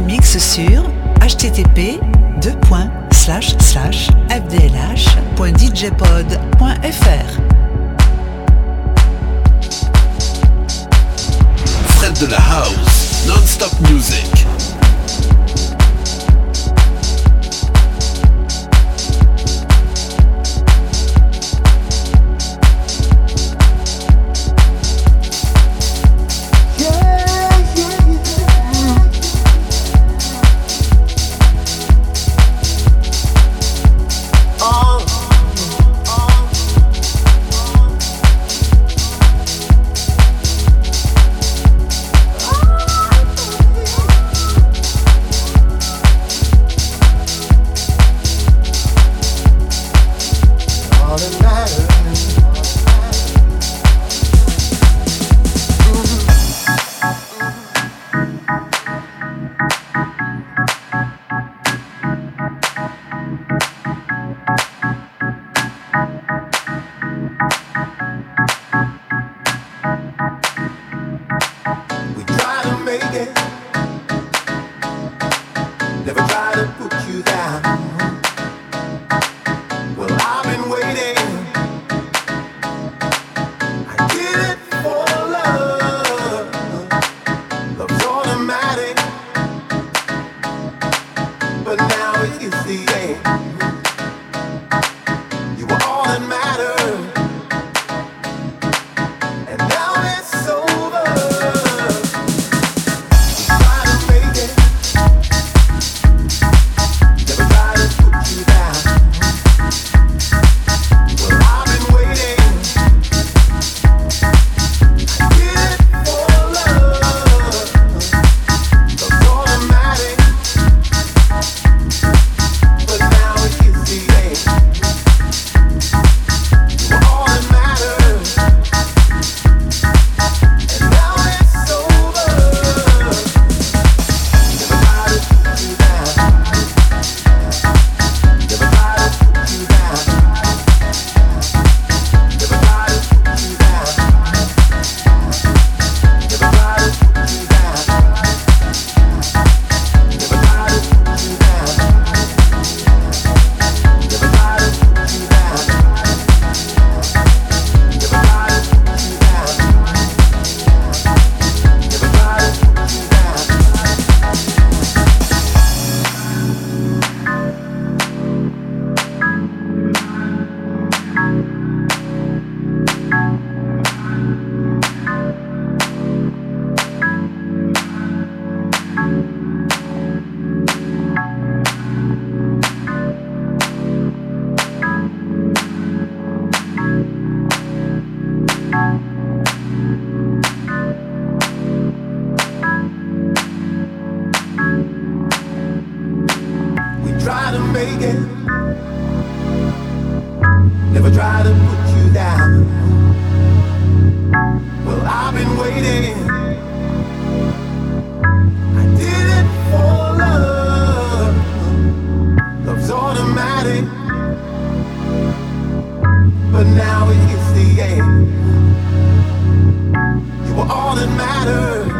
mix sur http fdlh.djpod.fr. Fred de la House, non-stop music. easy. Yeah. You were all that mattered.